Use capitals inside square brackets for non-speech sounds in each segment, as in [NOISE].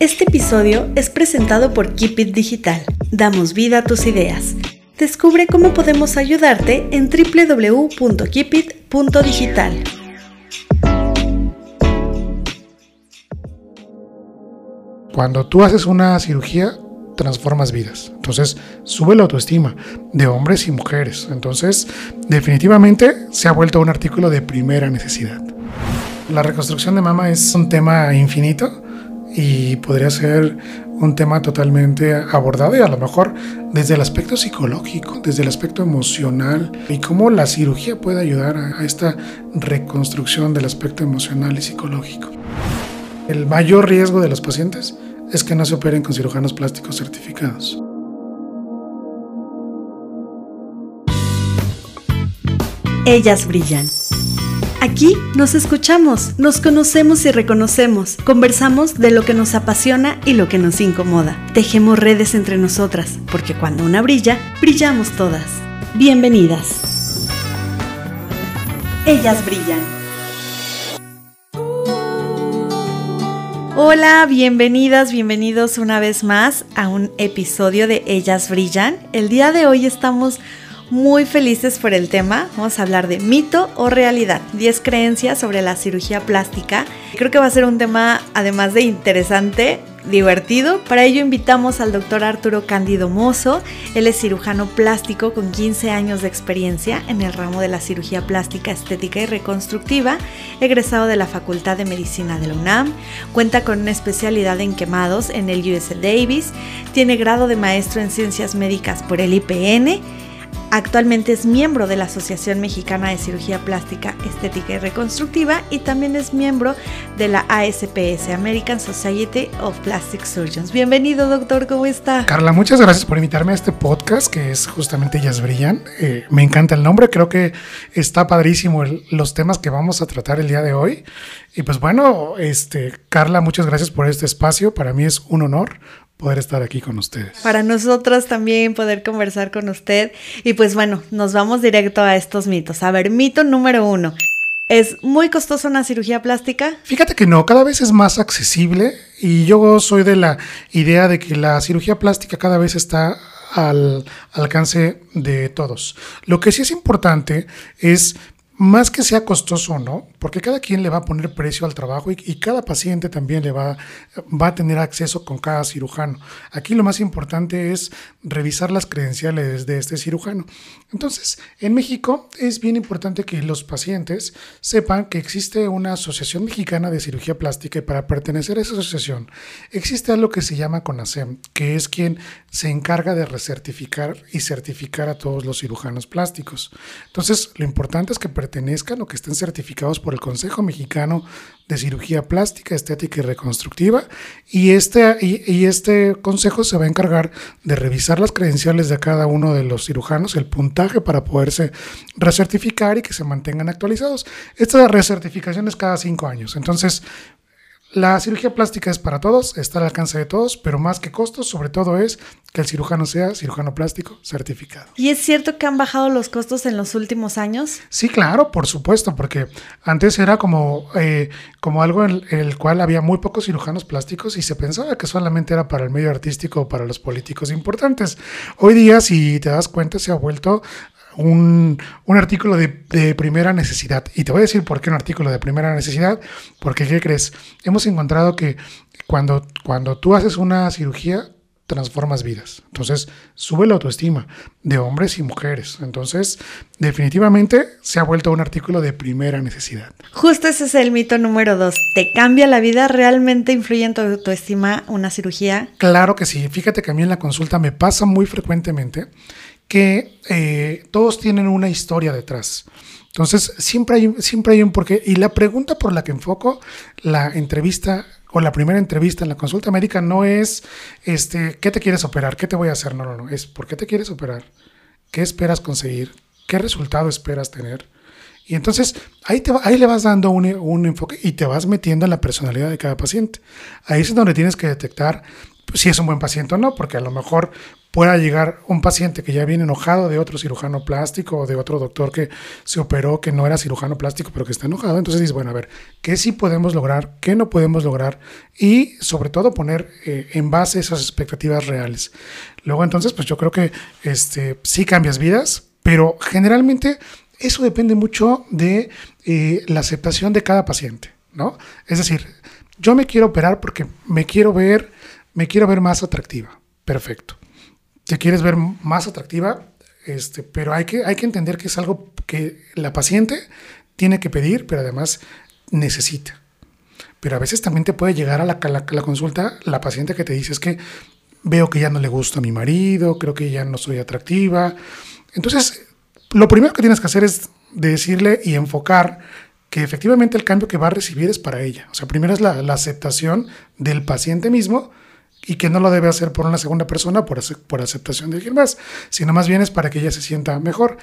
Este episodio es presentado por Keep It Digital. Damos vida a tus ideas. Descubre cómo podemos ayudarte en www.keepit.digital. Cuando tú haces una cirugía, transformas vidas. Entonces, sube la autoestima de hombres y mujeres. Entonces, definitivamente se ha vuelto un artículo de primera necesidad. La reconstrucción de mama es un tema infinito y podría ser un tema totalmente abordado y a lo mejor desde el aspecto psicológico, desde el aspecto emocional y cómo la cirugía puede ayudar a, esta reconstrucción del aspecto emocional y psicológico. El mayor riesgo de los pacientes es que no se operen con cirujanos plásticos certificados. Ellas brillan. Aquí nos escuchamos, nos conocemos y reconocemos, conversamos de lo que nos apasiona y lo que nos incomoda. Tejemos redes entre nosotras, porque cuando una brilla, brillamos todas. Bienvenidas. Ellas brillan. Hola, bienvenidas, bienvenidos una vez más a un episodio de Ellas Brillan. El día de hoy estamos muy felices por el tema. Vamos a hablar de mito o realidad, 10 creencias sobre la cirugía plástica. Creo que va a ser un tema, además de interesante, divertido. Para ello invitamos al doctor Arturo Cándido Mozo. Él es cirujano plástico con 15 años de experiencia en el ramo de la cirugía plástica estética y reconstructiva, egresado de la Facultad de Medicina de la UNAM. Cuenta con una especialidad en quemados en el USC Davis. Tiene grado de maestro en ciencias médicas por el IPN Actualmente es miembro de la Asociación Mexicana de Cirugía Plástica, Estética y Reconstructiva y también es miembro de la ASPS, American Society of Plastic Surgeons. Bienvenido, doctor, ¿cómo está? Carla, muchas gracias por invitarme a este podcast que es justamente Ellas Brillan. Eh, me encanta el nombre, creo que está padrísimo los temas que vamos a tratar el día de hoy. Y pues bueno, este, Carla, muchas gracias por este espacio. Para mí es un honor poder estar aquí con ustedes. Para nosotros también poder conversar con usted. Y pues bueno, nos vamos directo a estos mitos. A ver, mito número uno. ¿Es muy costosa una cirugía plástica? Fíjate que no, cada vez es más accesible y yo soy de la idea de que la cirugía plástica cada vez está al alcance de todos. Lo que sí es importante es más que sea costoso o no, porque cada quien le va a poner precio al trabajo y, cada paciente también le va, va, a tener acceso con cada cirujano. Aquí lo más importante es revisar las credenciales de este cirujano. Entonces, en México es bien importante que los pacientes sepan que existe una Asociación Mexicana de Cirugía Plástica y para pertenecer a esa asociación existe algo que se llama CONASEM, que es quien se encarga de recertificar y certificar a todos los cirujanos plásticos. Entonces, lo importante es que pertenezcan o que estén certificados por el Consejo Mexicano de Cirugía Plástica, Estética y Reconstructiva. Y este, y, este consejo se va a encargar de revisar las credenciales de cada uno de los cirujanos, el puntaje para poderse recertificar y que se mantengan actualizados. Esta recertificación es cada cinco años. Entonces, la cirugía plástica es para todos, está al alcance de todos, pero más que costos, sobre todo es que el cirujano sea cirujano plástico certificado. ¿Y es cierto que han bajado los costos en los últimos años? Sí, claro, por supuesto, porque antes era como, eh, como algo en el cual había muy pocos cirujanos plásticos y se pensaba que solamente era para el medio artístico o para los políticos importantes. Hoy día, si te das cuenta, se ha vuelto un, artículo de, primera necesidad. Y te voy a decir por qué un artículo de primera necesidad, porque ¿qué crees? Hemos encontrado que cuando, cuando tú haces una cirugía, transformas vidas. Entonces, sube la autoestima de hombres y mujeres. Entonces, definitivamente se ha vuelto un artículo de primera necesidad. Justo ese es el mito número dos. ¿Te cambia la vida? ¿Realmente influye en tu autoestima una cirugía? Claro que sí. Fíjate que a mí en la consulta me pasa muy frecuentemente que eh, todos tienen una historia detrás. Entonces, siempre hay, siempre hay un porqué. Y la pregunta por la que enfoco la entrevista o la primera entrevista en la consulta médica no es, este, ¿qué te quieres operar? ¿Qué te voy a hacer? No, no, no. Es, ¿por qué te quieres operar? ¿Qué esperas conseguir? ¿Qué resultado esperas tener? Y entonces ahí, ahí le vas dando un, un enfoque y te vas metiendo en la personalidad de cada paciente. Ahí es donde tienes que detectar si es un buen paciente o no, porque a lo mejor pueda llegar un paciente que ya viene enojado de otro cirujano plástico o de otro doctor que se operó que no era cirujano plástico pero que está enojado. Entonces dices, bueno, a ver, ¿qué sí podemos lograr? ¿Qué no podemos lograr? Y sobre todo poner eh, en base esas expectativas reales. Luego entonces, pues yo creo que este, sí cambias vidas, pero generalmente eso depende mucho de eh, la aceptación de cada paciente, ¿no? Es decir, yo me quiero operar porque me quiero ver, me quiero ver más atractiva. Perfecto te quieres ver más atractiva, este, pero hay que, hay que entender que es algo que la paciente tiene que pedir, pero además necesita. Pero a veces también te puede llegar a la, la, consulta la paciente que te dice es que veo que ya no le gusta a mi marido, creo que ya no soy atractiva. Entonces, lo primero que tienes que hacer es decirle y enfocar que efectivamente el cambio que va a recibir es para ella. O sea, primero es la, la aceptación del paciente mismo y que no lo debe hacer por una segunda persona por, por aceptación de alguien más, sino más bien es para que ella se sienta mejor.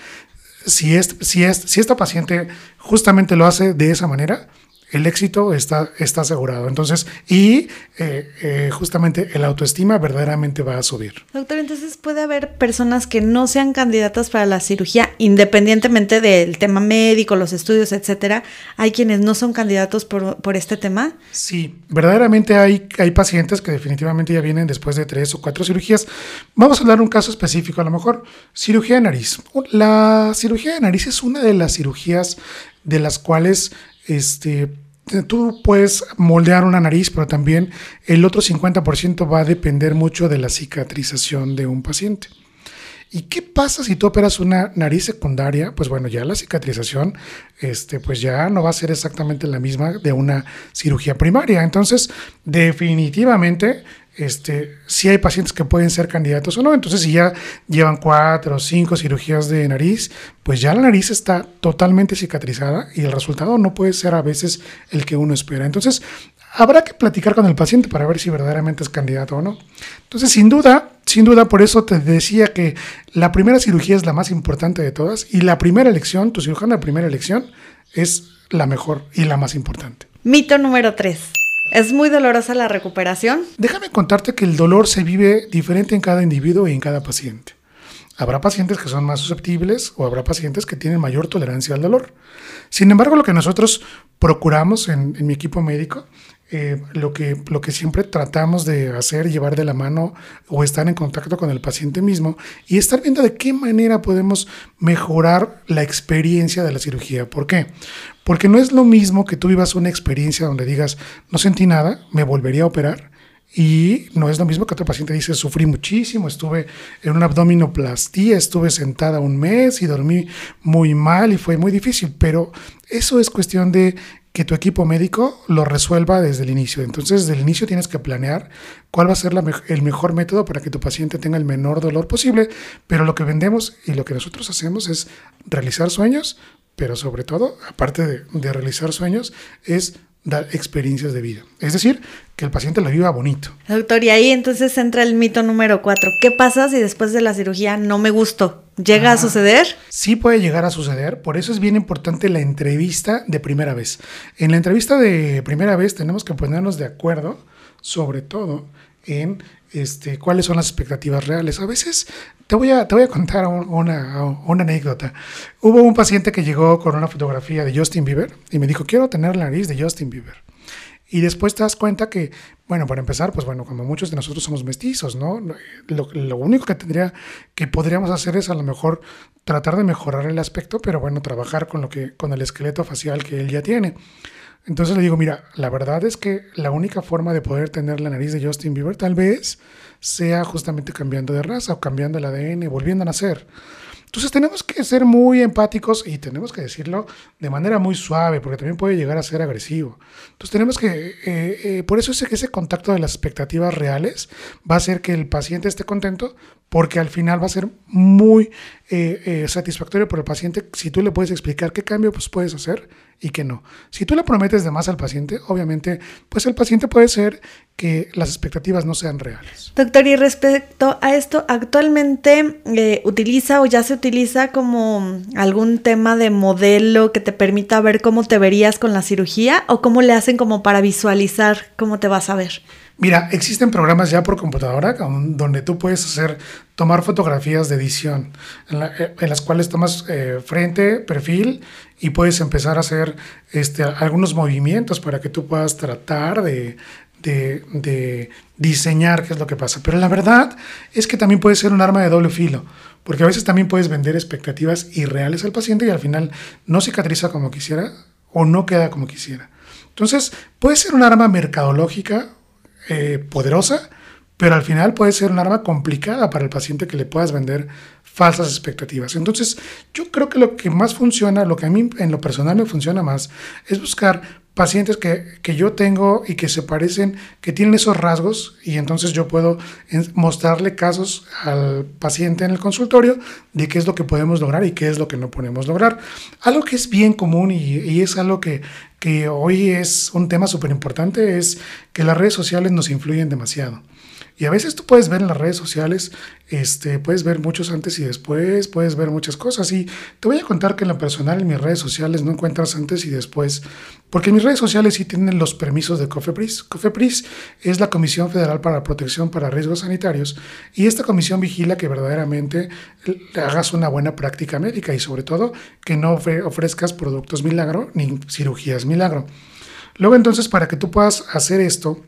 Si, es, si, es, si esta paciente justamente lo hace de esa manera, el éxito está, está asegurado. Entonces, y eh, eh, justamente el autoestima verdaderamente va a subir. Doctor, entonces puede haber personas que no sean candidatas para la cirugía, independientemente del tema médico, los estudios, etcétera. ¿Hay quienes no son candidatos por, por este tema? Sí, verdaderamente hay, hay pacientes que definitivamente ya vienen después de tres o cuatro cirugías. Vamos a hablar de un caso específico, a lo mejor cirugía de nariz. La cirugía de nariz es una de las cirugías de las cuales este, tú puedes moldear una nariz, pero también el otro 50% va a depender mucho de la cicatrización de un paciente. ¿Y qué pasa si tú operas una nariz secundaria? Pues bueno, ya la cicatrización, este, pues ya no va a ser exactamente la misma de una cirugía primaria. Entonces, definitivamente este, si hay pacientes que pueden ser candidatos o no. Entonces, si ya llevan cuatro o cinco cirugías de nariz, pues ya la nariz está totalmente cicatrizada y el resultado no puede ser a veces el que uno espera. Entonces, habrá que platicar con el paciente para ver si verdaderamente es candidato o no. Entonces, sin duda, sin duda, por eso te decía que la primera cirugía es la más importante de todas y la primera elección, tu cirujano de primera elección, es la mejor y la más importante. Mito número 3. ¿Es muy dolorosa la recuperación? Déjame contarte que el dolor se vive diferente en cada individuo y en cada paciente. Habrá pacientes que son más susceptibles o habrá pacientes que tienen mayor tolerancia al dolor. Sin embargo, lo que nosotros procuramos en, mi equipo médico, eh, lo, que, lo que siempre tratamos de hacer, llevar de la mano o estar en contacto con el paciente mismo y estar viendo de qué manera podemos mejorar la experiencia de la cirugía. ¿Por qué? Porque no es lo mismo que tú vivas una experiencia donde digas, no sentí nada, me volvería a operar. Y no es lo mismo que otro paciente dice, sufrí muchísimo, estuve en una abdominoplastía, estuve sentada un mes y dormí muy mal y fue muy difícil. Pero eso es cuestión de que tu equipo médico lo resuelva desde el inicio. Entonces, desde el inicio tienes que planear cuál va a ser el mejor método para que tu paciente tenga el menor dolor posible. Pero lo que vendemos y lo que nosotros hacemos es realizar sueños, pero sobre todo, aparte de, realizar sueños, es dar experiencias de vida. Es decir, que el paciente lo viva bonito. Doctor, y ahí entonces entra el mito número cuatro. ¿Qué pasa si después de la cirugía no me gustó? ¿Llega a ah, suceder? Sí puede llegar a suceder, por eso es bien importante la entrevista de primera vez. En la entrevista de primera vez tenemos que ponernos de acuerdo, sobre todo, en este, cuáles son las expectativas reales. A veces te voy a, te voy a contar una, una, anécdota. Hubo un paciente que llegó con una fotografía de Justin Bieber y me dijo, quiero tener la nariz de Justin Bieber. Y después te das cuenta que, bueno, para empezar, pues bueno, como muchos de nosotros somos mestizos, ¿no? Lo, único que tendría, que podríamos hacer es a lo mejor tratar de mejorar el aspecto, pero bueno, trabajar con lo que, con el esqueleto facial que él ya tiene. Entonces le digo, mira, la verdad es que la única forma de poder tener la nariz de Justin Bieber tal vez sea justamente cambiando de raza o cambiando el ADN, volviendo a nacer. Entonces tenemos que ser muy empáticos y tenemos que decirlo de manera muy suave, porque también puede llegar a ser agresivo. Entonces tenemos que, eh, eh, por eso ese, ese contacto de las expectativas reales va a hacer que el paciente esté contento, porque al final va a ser muy eh, satisfactorio para el paciente si tú le puedes explicar qué cambio pues, puedes hacer y qué no. Si tú le prometes de más al paciente, obviamente, pues el paciente puede ser que las expectativas no sean reales. Doctor, y respecto a esto, ¿actualmente eh, utiliza o ya se utiliza como algún tema de modelo que te permita ver cómo te verías con la cirugía o cómo le hacen como para visualizar cómo te vas a ver? Mira, existen programas ya por computadora donde tú puedes hacer, tomar fotografías de edición, en, eh, las cuales tomas eh, frente, perfil y puedes empezar a hacer este, algunos movimientos para que tú puedas tratar de, de, diseñar qué es lo que pasa. Pero la verdad es que también puede ser un arma de doble filo, porque a veces también puedes vender expectativas irreales al paciente y al final no cicatriza como quisiera o no queda como quisiera. Entonces, puede ser un arma mercadológica eh, poderosa, pero al final puede ser un arma complicada para el paciente que le puedas vender falsas expectativas. Entonces, yo creo que lo que más funciona, lo que a mí en lo personal me funciona más, es buscar pacientes que, que, yo tengo y que se parecen, que tienen esos rasgos y entonces yo puedo mostrarle casos al paciente en el consultorio de qué es lo que podemos lograr y qué es lo que no podemos lograr. Algo que es bien común y, y es algo que, que hoy es un tema súper importante es que las redes sociales nos influyen demasiado. Y a veces tú puedes ver en las redes sociales, este, puedes ver muchos antes y después, puedes ver muchas cosas. Y te voy a contar que en lo personal en mis redes sociales no encuentras antes y después, porque mis redes sociales sí tienen los permisos de COFEPRIS. COFEPRIS es la Comisión Federal para la Protección para Riesgos Sanitarios y esta comisión vigila que verdaderamente hagas una buena práctica médica y sobre todo que no ofrezcas productos milagro ni cirugías milagro. Luego entonces para que tú puedas hacer esto,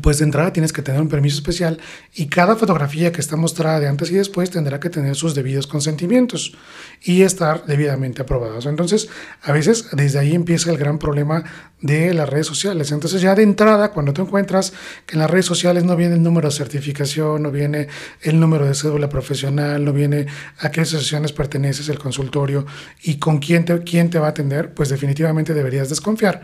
pues de entrada tienes que tener un permiso especial y cada fotografía que está mostrada de antes y después tendrá que tener sus debidos consentimientos y estar debidamente aprobados. Entonces, a veces desde ahí empieza el gran problema de las redes sociales. Entonces, ya de entrada, cuando tú encuentras que en las redes sociales no viene el número de certificación, no viene el número de cédula profesional, no viene a qué asociaciones perteneces el consultorio y con quién te, quién te va a atender, pues definitivamente deberías desconfiar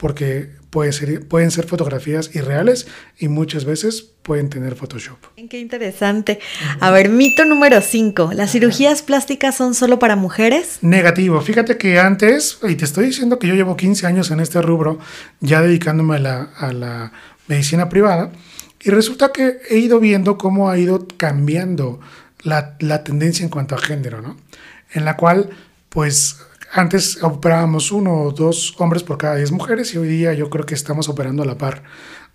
porque puede ser, pueden ser fotografías irreales y muchas veces pueden tener Photoshop. Qué interesante. A ver, mito número 5. ¿Las cirugías plásticas son solo para mujeres? Negativo. Fíjate que antes, y te estoy diciendo que yo llevo 15 años en este rubro, ya dedicándome a la, a la medicina privada, y resulta que he ido viendo cómo ha ido cambiando la, la tendencia en cuanto a género, ¿no? En la cual, pues antes operábamos uno o dos hombres por cada diez mujeres y hoy día yo creo que estamos operando a la par,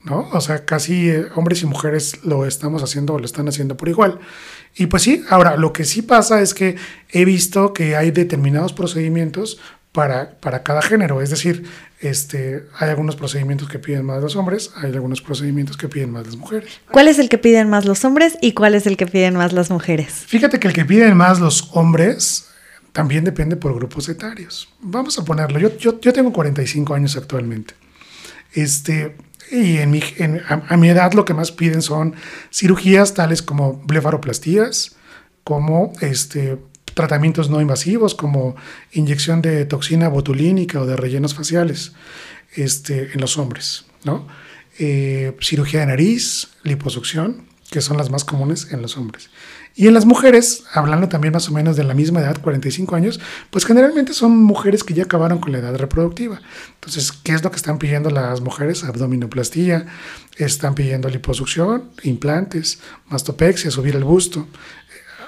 ¿no? O sea, casi eh, hombres y mujeres lo estamos haciendo o lo están haciendo por igual. Y pues sí, ahora lo que sí pasa es que he visto que hay determinados procedimientos para, para cada género, es decir, este, hay algunos procedimientos que piden más los hombres, hay algunos procedimientos que piden más las mujeres. ¿Cuál es el que piden más los hombres y cuál es el que piden más las mujeres? Fíjate que el que piden más los hombres también depende por grupos etarios. Vamos a ponerlo, yo, yo, yo tengo 45 años actualmente. Este, y en mi, a, mi edad lo que más piden son cirugías tales como blefaroplastías, como este, tratamientos no invasivos, como inyección de toxina botulínica o de rellenos faciales este, en los hombres, ¿no? Eh, cirugía de nariz, liposucción, que son las más comunes en los hombres. Y en las mujeres, hablando también más o menos de la misma edad, 45 años, pues generalmente son mujeres que ya acabaron con la edad reproductiva. Entonces, ¿qué es lo que están pidiendo las mujeres? Abdominoplastía, están pidiendo liposucción, implantes, mastopexia, subir el busto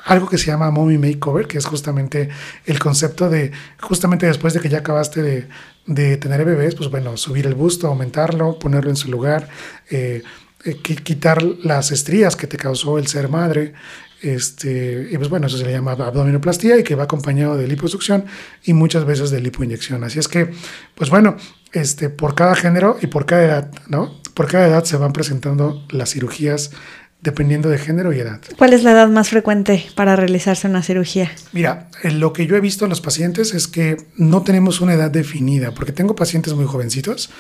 algo que se llama mommy makeover, que es justamente el concepto de, justamente después de que ya acabaste de, de tener bebés, pues bueno, subir el busto, aumentarlo, ponerlo en su lugar, eh, eh, quitar las estrías que te causó el ser madre, este, y pues bueno, eso se le llama abdominoplastía y que va acompañado de liposucción y muchas veces de lipoinyección. Así es que, pues bueno, este, por cada género y por cada edad, ¿no? Por cada edad se van presentando las cirugías dependiendo de género y edad. ¿Cuál es la edad más frecuente para realizarse una cirugía? Mira, lo que yo he visto en los pacientes es que no tenemos una edad definida, porque tengo pacientes muy jovencitos,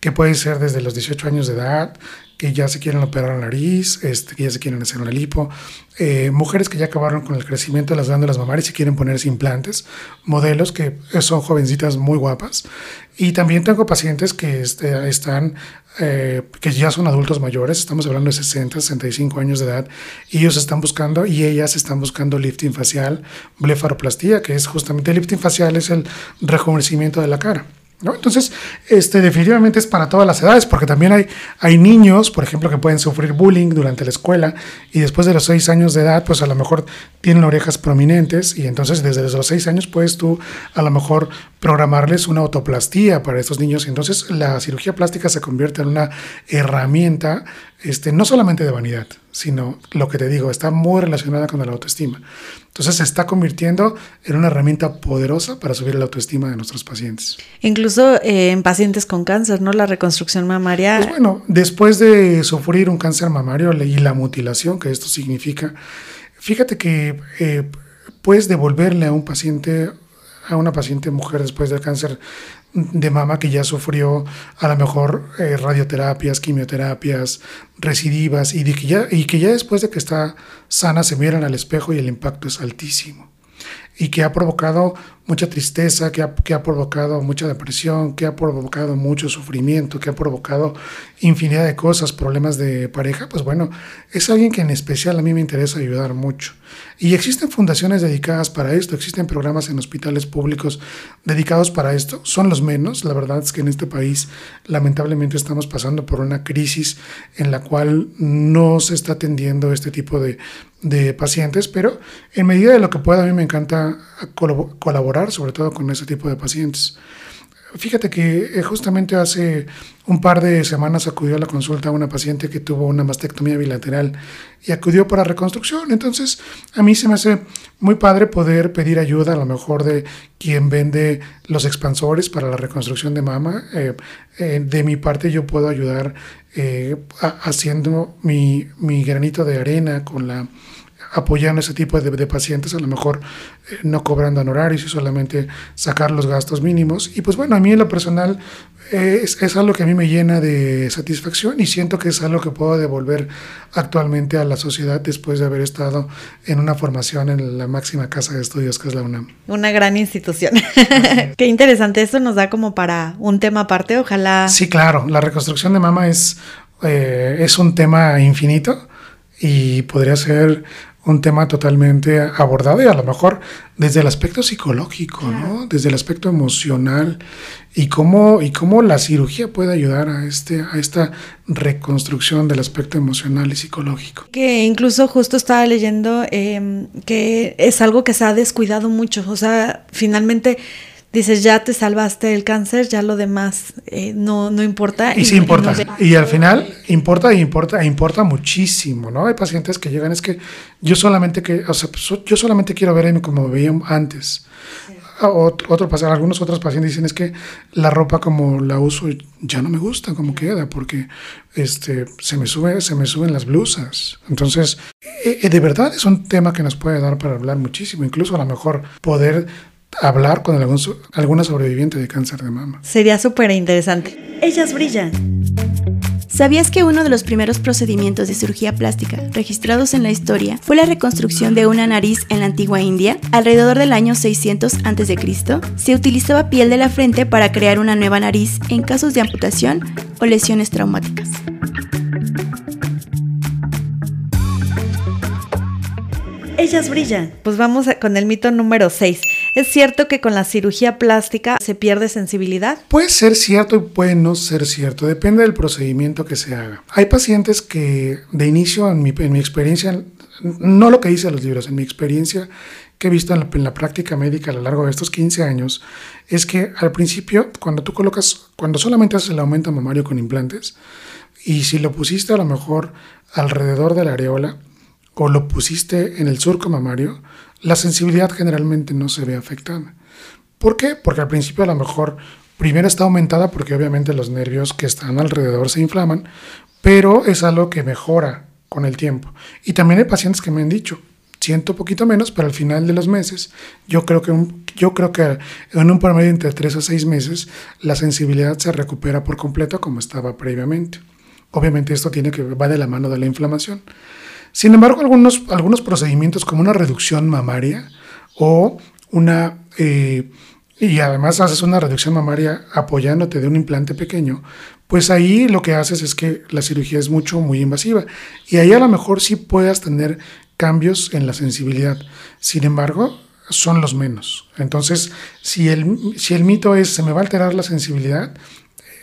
que pueden ser desde los 18 años de edad, que ya se quieren operar la nariz, este, que ya se quieren hacer una lipo, eh, mujeres que ya acabaron con el crecimiento de las glándulas mamarias y quieren ponerse implantes, modelos que son jovencitas muy guapas. Y también tengo pacientes que este, están, eh, que ya son adultos mayores, estamos hablando de 60, 65 años de edad, y ellos están buscando, y ellas están buscando lifting facial, blefaroplastía, que es justamente el lifting facial, es el rejuvenecimiento de la cara. Entonces, este, definitivamente es para todas las edades, porque también hay, hay niños, por ejemplo, que pueden sufrir bullying durante la escuela y después de los seis años de edad, pues a lo mejor tienen orejas prominentes y entonces desde los seis años puedes tú a lo mejor programarles una autoplastía para estos niños. Entonces, la cirugía plástica se convierte en una herramienta este, no solamente de vanidad, sino lo que te digo, está muy relacionada con la autoestima. Entonces se está convirtiendo en una herramienta poderosa para subir la autoestima de nuestros pacientes. Incluso eh, en pacientes con cáncer, ¿no? La reconstrucción mamaria. Pues bueno, después de sufrir un cáncer mamario y la mutilación que esto significa, fíjate que eh, puedes devolverle a un paciente a una paciente mujer después del cáncer de mama que ya sufrió a lo mejor eh, radioterapias, quimioterapias, recidivas y, que ya, y que ya después de que está sana se miran al espejo y el impacto es altísimo. Y que ha provocado mucha tristeza, que ha, que ha, provocado mucha depresión, que ha provocado mucho sufrimiento, que ha provocado infinidad de cosas, problemas de pareja, pues bueno, es alguien que en especial a mí me interesa ayudar mucho. Y existen fundaciones dedicadas para esto, existen programas en hospitales públicos dedicados para esto, son los menos, la verdad es que en este país lamentablemente estamos pasando por una crisis en la cual no se está atendiendo este tipo de, de pacientes, pero en medida de lo que pueda a mí me encanta colaborar, sobre todo con ese tipo de pacientes. Fíjate que eh, justamente hace un par de semanas acudió a la consulta a una paciente que tuvo una mastectomía bilateral y acudió para reconstrucción. Entonces, a mí se me hace muy padre poder pedir ayuda, a lo mejor de quien vende los expansores para la reconstrucción de mama. Eh, eh, de mi parte, yo puedo ayudar haciendo mi, mi granito de arena con la apoyando ese tipo de, pacientes, a lo mejor eh, no cobrando honorarios y solamente sacar los gastos mínimos. Y pues bueno, a mí en lo personal eh, es, es, algo que a mí me llena de satisfacción y siento que es algo que puedo devolver actualmente a la sociedad después de haber estado en una formación en la máxima casa de estudios que es la UNAM. Una gran institución. [LAUGHS] Qué interesante, esto nos da como para un tema aparte, ojalá. Sí, claro, la reconstrucción de mama es, eh, es un tema infinito y podría ser un tema totalmente abordado y a lo mejor desde el aspecto psicológico, ¿no? Desde el aspecto emocional y cómo, y cómo la cirugía puede ayudar a, este, a esta reconstrucción del aspecto emocional y psicológico. Que incluso justo estaba leyendo em, que es algo que se ha descuidado mucho, o sea, finalmente dices, ya te salvaste el cáncer, ya lo demás eh, no, no importa. Y, sí importa. Y, al final importa y importa, e importa muchísimo, ¿no? Hay pacientes que llegan, es que yo solamente que, o sea, pues, yo solamente quiero verme como me veía antes. Otro, otro, algunos otros pacientes dicen es que la ropa como la uso ya no me gusta como queda porque este se me sube se me suben las blusas entonces eh, eh, de verdad es un tema que nos puede dar para hablar muchísimo incluso a lo mejor poder hablar con algún, alguna sobreviviente de cáncer de mama. Sería súper interesante. Ellas brillan. ¿Sabías que uno de los primeros procedimientos de cirugía plástica registrados en la historia fue la reconstrucción de una nariz en la antigua India? Alrededor del año 600 a.C., se utilizaba piel de la frente para crear una nueva nariz en casos de amputación o lesiones traumáticas. Ellas brillan. Pues vamos con el mito número 6. ¿Es cierto que con la cirugía plástica se pierde sensibilidad? Puede ser cierto y puede no ser cierto, depende del procedimiento que se haga. Hay pacientes que de inicio, en mi, experiencia, no lo que dice los libros, en mi experiencia que he visto en la, en la, práctica médica a lo largo de estos 15 años, es que al principio, cuando tú colocas, cuando solamente haces el aumento mamario con implantes, y si lo pusiste a lo mejor alrededor de la areola, o lo pusiste en el surco mamario, la sensibilidad generalmente no se ve afectada. ¿Por qué? Porque al principio a lo mejor primero está aumentada porque obviamente los nervios que están alrededor se inflaman, pero es algo que mejora con el tiempo. Y también hay pacientes que me han dicho, siento poquito menos, pero al final de los meses, yo creo que, yo creo que en un promedio entre 3 a 6 meses, la sensibilidad se recupera por completo como estaba previamente. Obviamente esto tiene que va de la mano de la inflamación. Sin embargo, algunos, algunos procedimientos como una reducción mamaria o una... Eh, y además haces una reducción mamaria apoyándote de un implante pequeño, pues ahí lo que haces es que la cirugía es mucho, muy invasiva. Y ahí a lo mejor sí puedas tener cambios en la sensibilidad. Sin embargo, son los menos. Entonces, si el, si el mito es se me va a alterar la sensibilidad,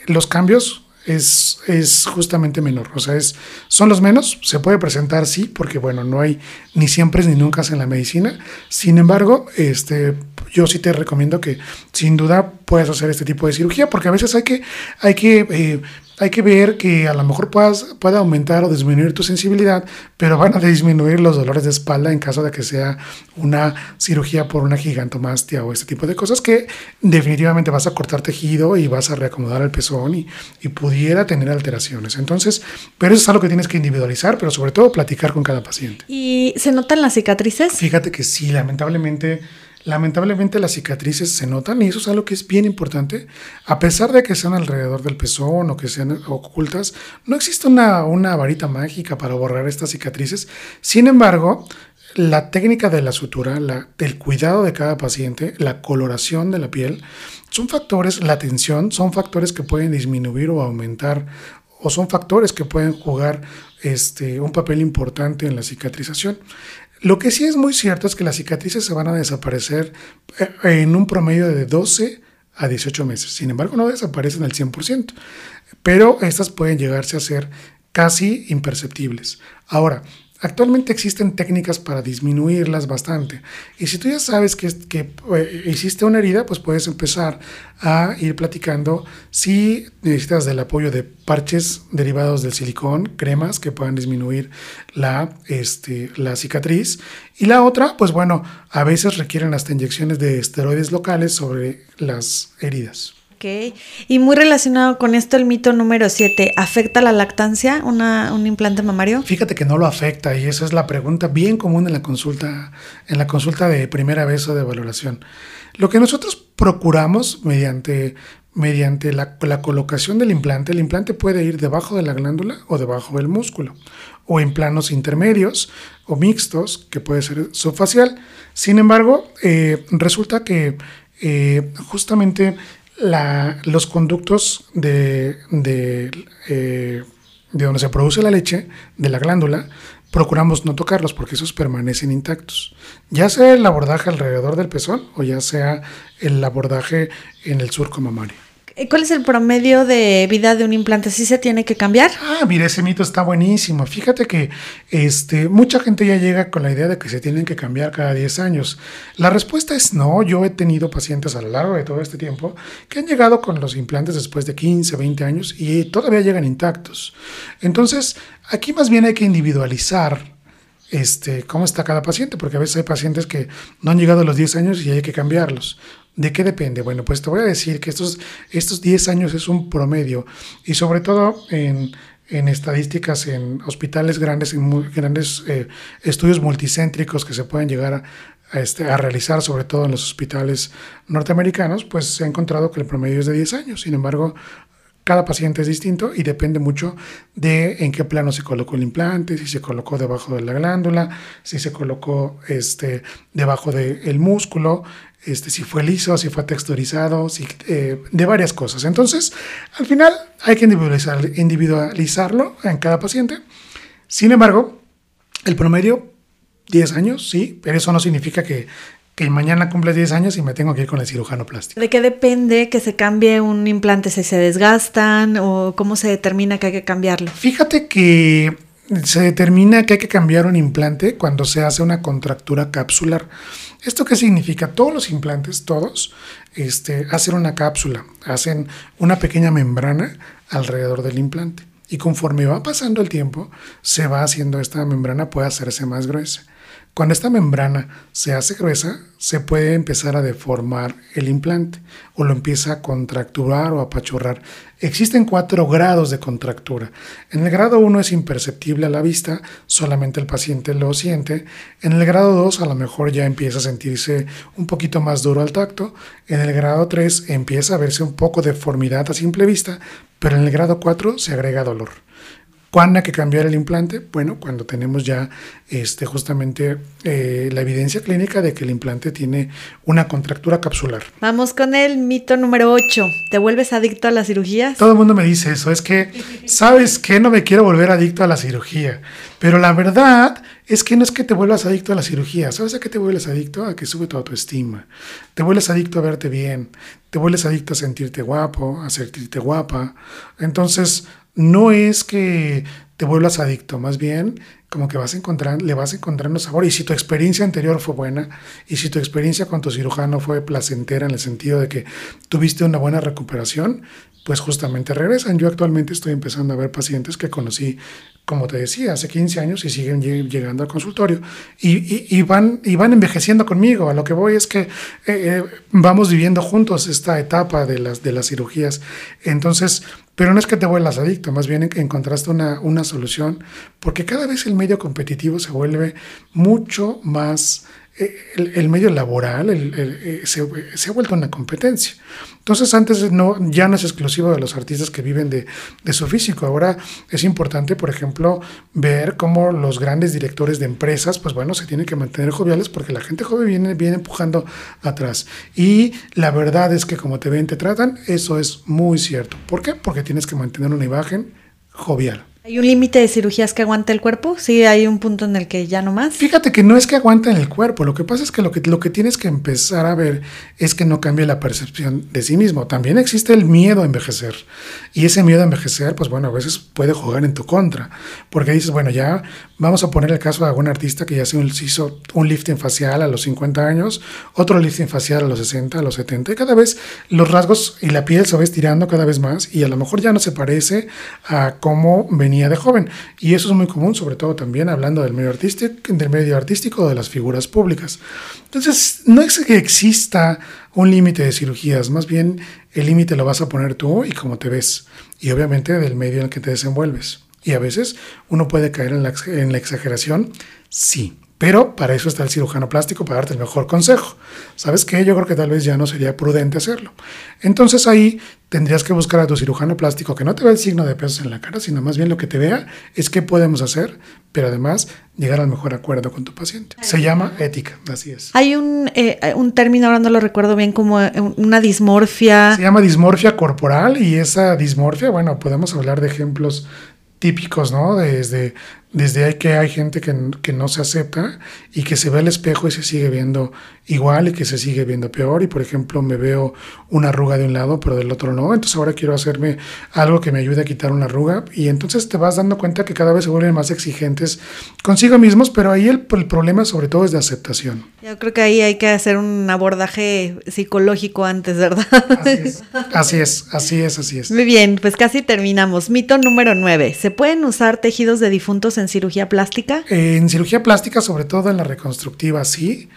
los cambios es, es, justamente menor. O sea, es, son los menos. Se puede presentar, sí, porque bueno, no hay ni siempre ni nunca en la medicina. Sin embargo, este, yo sí te recomiendo que sin duda puedas hacer este tipo de cirugía, porque a veces hay que, hay que eh, hay que ver que a lo mejor puedas, pueda aumentar o disminuir tu sensibilidad, pero van a disminuir los dolores de espalda en caso de que sea una cirugía por una gigantomastia o este tipo de cosas que definitivamente vas a cortar tejido y vas a reacomodar el pezón y, y pudiera tener alteraciones. Entonces, pero eso es algo que tienes que individualizar, pero sobre todo platicar con cada paciente. ¿Y se notan las cicatrices? Fíjate que sí, lamentablemente Lamentablemente las cicatrices se notan y eso es algo que es bien importante. A pesar de que sean alrededor del pezón o que sean ocultas, no existe una, varita mágica para borrar estas cicatrices. Sin embargo, la técnica de la sutura, el cuidado de cada paciente, la coloración de la piel, son factores, la tensión, son factores que pueden disminuir o aumentar o son factores que pueden jugar este, un papel importante en la cicatrización. Lo que sí es muy cierto es que las cicatrices se van a desaparecer eh, en un promedio de 12 a 18 meses. Sin embargo, no desaparecen al 100%, pero estas pueden llegarse a ser casi imperceptibles. Ahora, Actualmente existen técnicas para disminuirlas bastante. Y si tú ya sabes que, que eh, hiciste una herida, pues puedes empezar a ir platicando si necesitas del apoyo de parches derivados del silicón, cremas que puedan disminuir la, este, la cicatriz. Y la otra, pues bueno, a veces requieren hasta inyecciones de esteroides locales sobre las heridas. Y muy relacionado con esto, el mito número 7, ¿afecta la lactancia un implante mamario? Fíjate que no lo afecta y esa es la pregunta bien común en la consulta, en la consulta de primera vez o de valoración. Lo que nosotros procuramos mediante, mediante la, la colocación del implante, el implante puede ir debajo de la glándula o debajo del músculo, o en planos intermedios o mixtos, que puede ser subfacial. Sin embargo, eh, resulta que eh, justamente los conductos de, eh, de, donde se produce la leche, de la glándula, procuramos no tocarlos porque esos permanecen intactos. Ya sea el abordaje alrededor del pezón o ya sea el abordaje en el surco mamario. Eh, ¿Cuál es el promedio de vida de un implante? ¿Sí se tiene que cambiar? Ah, mira, ese mito está buenísimo. Fíjate que este, mucha gente ya llega con la idea de que se tienen que cambiar cada 10 años. La respuesta es no. Yo he tenido pacientes a lo largo de todo este tiempo que han llegado con los implantes después de 15, 20 años y todavía llegan intactos. Entonces, aquí más bien hay que individualizar este, cómo está cada paciente, porque a veces hay pacientes que no han llegado a los 10 años y hay que cambiarlos. ¿De qué depende? Bueno, pues te voy a decir que estos, estos 10 años es un promedio y sobre todo en, estadísticas en hospitales grandes, en grandes eh, estudios multicéntricos que se pueden llegar a, este, a realizar, sobre todo en los hospitales norteamericanos, pues se ha encontrado que el promedio es de 10 años. Sin embargo, cada paciente es distinto y depende mucho de en qué plano se colocó el implante, si se colocó debajo de la glándula, si se colocó este, debajo del músculo, este, si fue liso, si fue texturizado, si, eh, de varias cosas. Entonces, al final hay que individualizar, individualizarlo en cada paciente. Sin embargo, el promedio, 10 años, sí, pero eso no significa que que mañana cumple 10 años y me tengo que ir con el cirujano plástico. ¿De qué depende que se cambie un implante? ¿Si se desgastan o cómo se determina que hay que cambiarlo? Fíjate que se determina que hay que cambiar un implante cuando se hace una contractura capsular. ¿Esto qué significa? Todos los implantes, todos, este, hacen una cápsula, hacen una pequeña membrana alrededor del implante. Y conforme va pasando el tiempo, se va haciendo esta membrana, puede hacerse más gruesa. Cuando esta membrana se hace gruesa, se puede empezar a deformar el implante o lo empieza a contracturar o apachurrar. Existen cuatro grados de contractura. En el grado 1 es imperceptible a la vista, solamente el paciente lo siente. En el grado 2 a lo mejor ya empieza a sentirse un poquito más duro al tacto. En el grado 3 empieza a verse un poco deformidad a simple vista, pero en el grado 4 se agrega dolor. ¿Cuándo hay que cambiar el implante? Bueno, cuando tenemos ya este, justamente eh, la evidencia clínica de que el implante tiene una contractura capsular. Vamos con el mito número 8. ¿Te vuelves adicto a las cirugías? Todo el mundo me dice eso. Es que, ¿sabes qué? No me quiero volver adicto a la cirugía. Pero la verdad es que no es que te vuelvas adicto a la cirugía. ¿Sabes a qué te vuelves adicto? A que sube tu autoestima. Te vuelves adicto a verte bien. Te vuelves adicto a sentirte guapo, a sentirte guapa. Entonces, no es que te vuelvas adicto, más bien como que vas a encontrar, le vas encontrando sabor. Y si tu experiencia anterior fue buena, y si tu experiencia con tu cirujano fue placentera en el sentido de que tuviste una buena recuperación, pues justamente regresan. Yo actualmente estoy empezando a ver pacientes que conocí, como te decía, hace 15 años y siguen llegando al consultorio y, van, y van envejeciendo conmigo. A lo que voy es que eh, eh, vamos viviendo juntos esta etapa de las, de las cirugías. Entonces, pero no es que te vuelvas adicto, más bien encontraste una, una solución, porque cada vez el medio competitivo se vuelve mucho más eh, el, medio laboral eh, se, ha vuelto una competencia. Entonces antes no, ya no es exclusivo de los artistas que viven de, su físico. Ahora es importante, por ejemplo, ver cómo los grandes directores de empresas, pues bueno, se tienen que mantener joviales porque la gente joven viene, viene empujando atrás. Y la verdad es que como te ven, te tratan, eso es muy cierto. ¿Por qué? Porque tienes que mantener una imagen jovial. ¿Hay un límite de cirugías que aguanta el cuerpo? Sí, hay un punto en el que ya no más. Fíjate que no es que aguanten el cuerpo, lo que pasa es que lo, que lo que tienes que empezar a ver es que no cambie la percepción de sí mismo. También existe el miedo a envejecer. Y ese miedo a envejecer, pues bueno, a veces puede jugar en tu contra. Porque dices, bueno, ya vamos a poner el caso de algún artista que ya se hizo un lifting facial a los 50 años, otro lifting facial a los 60, a los 70, y cada vez los rasgos y la piel se va estirando cada vez más y a lo mejor ya no se parece a cómo venía de joven. Y eso es muy común, sobre todo también hablando del medio artístico, del medio artístico de las figuras públicas. Entonces, no es que exista un límite de cirugías, más bien el límite lo vas a poner tú y cómo te ves. Y obviamente del medio en el que te desenvuelves. Y a veces uno puede caer en la, en la exageración, sí. Pero para eso está el cirujano plástico, para darte el mejor consejo. ¿Sabes qué? Yo creo que tal vez ya no sería prudente hacerlo. Entonces ahí tendrías que buscar a tu cirujano plástico que no te vea el signo de pesos en la cara, sino más bien lo que te vea es qué podemos hacer, pero además llegar al mejor acuerdo con tu paciente. Se llama ética, así es. Hay un, eh, un término, ahora no lo recuerdo bien, como eh, una dismorfia. Se llama dismorfia corporal y esa dismorfia, bueno, podemos hablar de ejemplos típicos, ¿no? Desde desde ahí que hay gente que, que, no se acepta y que se ve al espejo y se sigue viendo igual y que se sigue viendo peor. Y por ejemplo, me veo una arruga de un lado, pero del otro no. Entonces ahora quiero hacerme algo que me ayude a quitar una arruga. Y entonces te vas dando cuenta que cada vez se vuelven más exigentes consigo mismos, pero ahí el, el problema sobre todo es de aceptación. Yo creo que ahí hay que hacer un abordaje psicológico antes, ¿verdad? Así es, [LAUGHS] así es, así es, así es. Muy bien, pues casi terminamos. Mito número 9. ¿Se pueden usar tejidos de difuntos en cirugía plástica? en cirugía plástica, sobre todo en la reconstructiva, sí.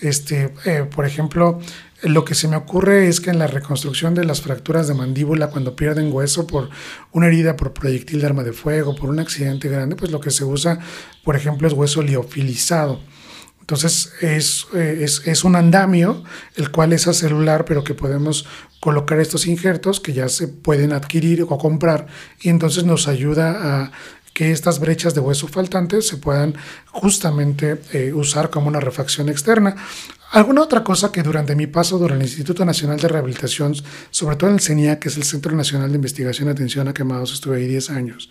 Este, eh, por ejemplo, lo que se me ocurre es que en la reconstrucción de las fracturas de mandíbula, cuando pierden hueso por una herida por proyectil de arma de fuego, por un accidente grande, pues lo que se usa, por ejemplo, es hueso liofilizado. Entonces es, eh, es, es, un andamio, el cual es celular, pero que podemos colocar estos injertos que ya se pueden adquirir o comprar y entonces nos ayuda a que estas brechas de hueso faltante se puedan justamente eh, usar como una refacción externa. Alguna otra cosa que durante mi paso durante el Instituto Nacional de Rehabilitación, sobre todo en el CENIA, que es el Centro Nacional de Investigación y Atención a Quemados, estuve ahí 10 años.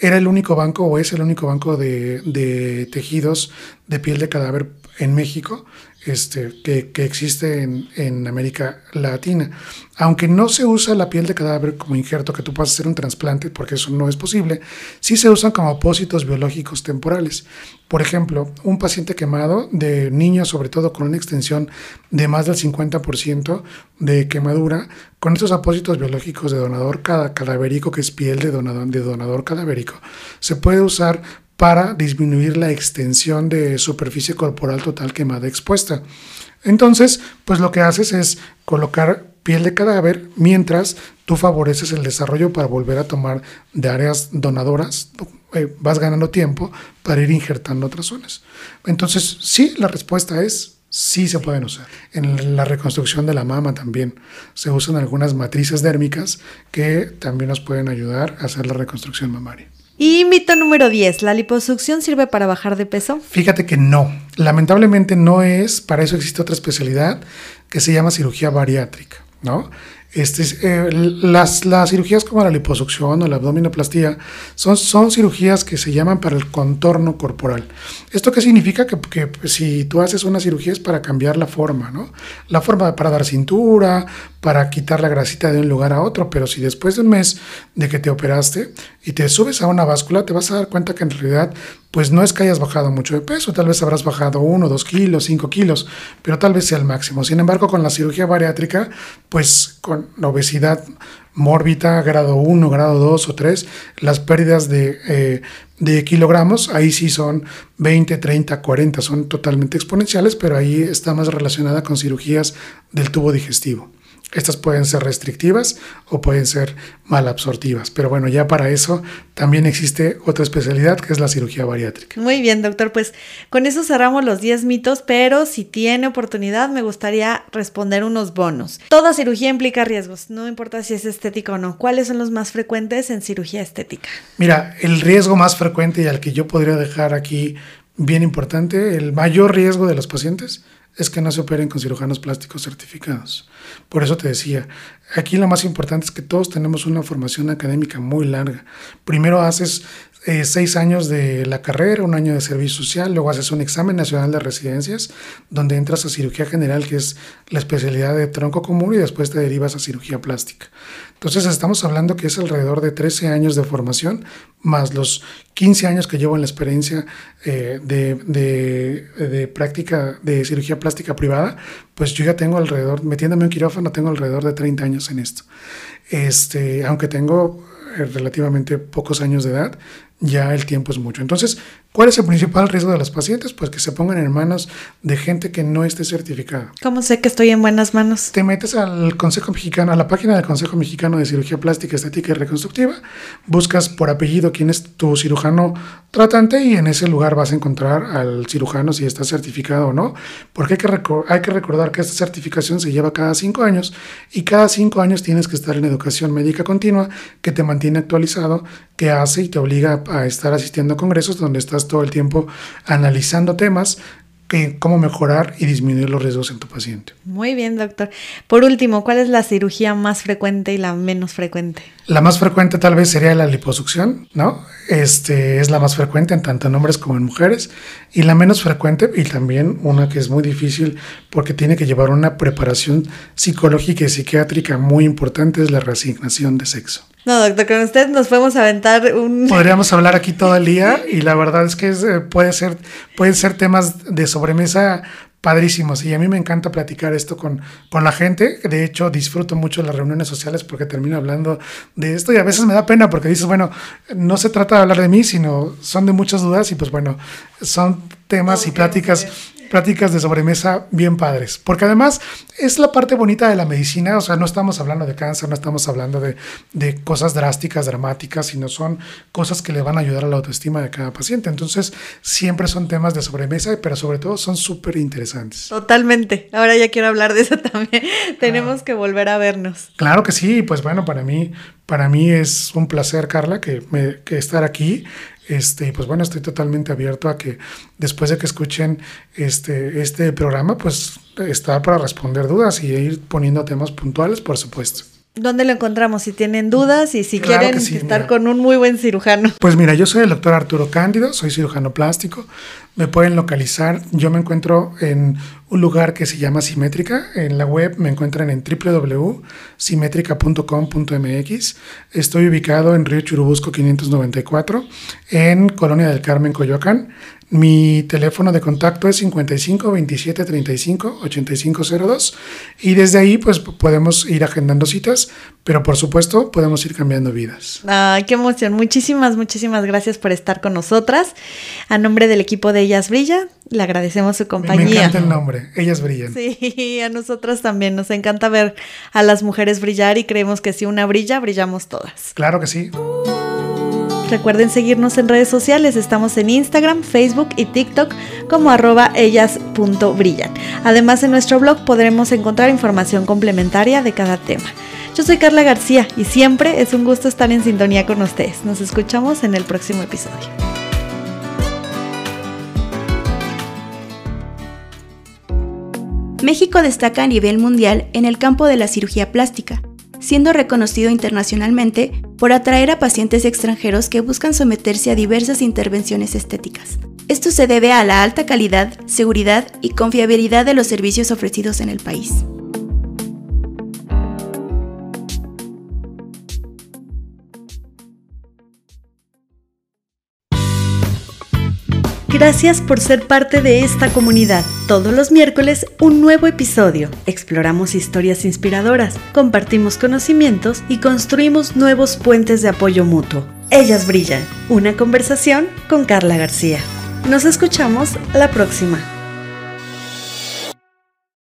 Era el único banco o es el único banco de tejidos de piel de cadáver en México este, que, existe en, en, América Latina. Aunque no se usa la piel de cadáver como injerto, que tú puedas hacer un trasplante, porque eso no es posible, sí se usan como apósitos biológicos temporales. Por ejemplo, un paciente quemado de niños, sobre todo con una extensión de más del 50% de quemadura, con estos apósitos biológicos de donador cadavérico, que es piel de donador, de donador cadavérico, se puede usar para disminuir la extensión de superficie corporal total quemada expuesta. Entonces, pues lo que haces es colocar piel de cadáver mientras tú favoreces el desarrollo para volver a tomar de áreas donadoras, eh, vas ganando tiempo para ir injertando otras zonas. Entonces, sí, la respuesta es sí se pueden usar. En la reconstrucción de la mama también se usan algunas matrices dérmicas que también nos pueden ayudar a hacer la reconstrucción mamaria. Y mito número 10, ¿la liposucción sirve para bajar de peso? Fíjate que no, lamentablemente no es, para eso existe otra especialidad que se llama cirugía bariátrica, ¿no? Este, eh, las, las, cirugías como la liposucción o la abdominoplastía son, son cirugías que se llaman para el contorno corporal. ¿Esto qué significa? Que, que si tú haces una cirugía es para cambiar la forma, ¿no? La forma para dar cintura, para quitar la grasita de un lugar a otro, pero si después de un mes de que te operaste y te subes a una báscula, te vas a dar cuenta que en realidad pues no es que hayas bajado mucho de peso, tal vez habrás bajado 1, 2 kilos, 5 kilos, pero tal vez sea el máximo. Sin embargo, con la cirugía bariátrica, pues con la obesidad mórbida, grado 1, grado 2 o 3, las pérdidas de, eh, de kilogramos, ahí sí son 20, 30, 40, son totalmente exponenciales, pero ahí está más relacionada con cirugías del tubo digestivo. Estas pueden ser restrictivas o pueden ser mal absortivas, pero bueno, ya para eso también existe otra especialidad que es la cirugía bariátrica. Muy bien, doctor, pues con eso cerramos los 10 mitos, pero si tiene oportunidad me gustaría responder unos bonos. Toda cirugía implica riesgos, no importa si es estética o no. ¿Cuáles son los más frecuentes en cirugía estética? Mira, el riesgo más frecuente y al que yo podría dejar aquí bien importante, el mayor riesgo de los pacientes es que no se operen con cirujanos plásticos certificados. Por eso te decía, aquí lo más importante es que todos tenemos una formación académica muy larga. Primero haces eh, seis años de la carrera, un año de servicio social, luego haces un examen nacional de residencias, donde entras a cirugía general, que es la especialidad de tronco común, y después te derivas a cirugía plástica. Entonces estamos hablando que es alrededor de 13 años de formación, más los 15 años que llevo en la experiencia eh, de, de, práctica de cirugía plástica privada, pues yo ya tengo alrededor, metiéndome en quirófano, tengo alrededor de 30 años en esto. Este, aunque tengo eh, relativamente pocos años de edad, ya el tiempo es mucho. Entonces, ¿cuál es el principal riesgo de los pacientes? Pues que se pongan en manos de gente que no esté certificada. ¿Cómo sé que estoy en buenas manos? Te metes al Consejo Mexicano, a la página del Consejo Mexicano de Cirugía Plástica, Estética y Reconstructiva, buscas por apellido quién es tu cirujano tratante y en ese lugar vas a encontrar al cirujano si está certificado o no, porque hay que, hay que recordar que esta certificación se lleva cada cinco años y cada cinco años tienes que estar en educación médica continua que te mantiene actualizado, que hace y te obliga a estar asistiendo a congresos donde estás todo el tiempo analizando temas, cómo mejorar y disminuir los riesgos en tu paciente. Muy bien, doctor. Por último, ¿cuál es la cirugía más frecuente y la menos frecuente? La más frecuente tal vez sería la liposucción, ¿no? Este es la más frecuente en tanto en hombres como en mujeres y la menos frecuente y también una que es muy difícil porque tiene que llevar una preparación psicológica y psiquiátrica muy importante es la reasignación de sexo. No, doctor, con usted nos podemos aventar un... Podríamos hablar aquí todo el día [LAUGHS] y la verdad es que eh, puede ser, pueden ser temas de sobremesa padrísimos y a mí me encanta platicar esto con, con la gente. De hecho, disfruto mucho las reuniones sociales porque termino hablando de esto y a veces me da pena porque dices, bueno, no se trata de hablar de mí, sino son de muchas dudas y pues bueno, son temas y pláticas pláticas de sobremesa bien padres, porque además es la parte bonita de la medicina, o sea, no estamos hablando de cáncer, no estamos hablando de, de cosas drásticas, dramáticas, sino son cosas que le van a ayudar a la autoestima de cada paciente. Entonces, siempre son temas de sobremesa, pero sobre todo son súper interesantes. Totalmente. Ahora ya quiero hablar de eso también. [LAUGHS] Tenemos que volver a vernos. Claro que sí, pues bueno, para mí, para mí es un placer, Carla, que, me, que estar aquí. Este, pues bueno, estoy totalmente abierto a que después de que escuchen este, este programa, pues estar para responder dudas y ir poniendo temas puntuales, por supuesto. ¿Dónde lo encontramos? Si tienen dudas y si quieren estar con un muy buen cirujano. Pues mira, yo soy el doctor Arturo Cándido, soy cirujano plástico. Me pueden localizar. Yo me encuentro en un lugar que se llama Simétrica. En la web me encuentran en www.simétrica.com.mx. Estoy ubicado en Río Churubusco 594, en Colonia del Carmen, Coyoacán. Mi teléfono de contacto es 55 27 35 8502 y desde ahí pues podemos ir agendando citas, pero por supuesto podemos ir cambiando vidas. Ay, qué emoción. Muchísimas, muchísimas gracias por estar con nosotras. A nombre del equipo de Ellas Brilla, le agradecemos su compañía. Me encanta el nombre, Ellas Brillan. Sí, a nosotras también. Nos encanta ver a las mujeres brillar y creemos que si una brilla, brillamos todas. Claro que sí. Recuerden seguirnos en redes sociales, estamos en Instagram, Facebook y TikTok como arroba ellas.brillan. Además en nuestro blog podremos encontrar información complementaria de cada tema. Yo soy Carla García y siempre es un gusto estar en sintonía con ustedes. Nos escuchamos en el próximo episodio. México destaca a nivel mundial en el campo de la cirugía plástica, siendo reconocido internacionalmente por atraer a pacientes extranjeros que buscan someterse a diversas intervenciones estéticas. Esto se debe a la alta calidad, seguridad y confiabilidad de los servicios ofrecidos en el país. Gracias por ser parte de esta comunidad. Todos los miércoles un nuevo episodio. Exploramos historias inspiradoras, compartimos conocimientos y construimos nuevos puentes de apoyo mutuo. Ellas brillan. Una conversación con Carla García. Nos escuchamos la próxima.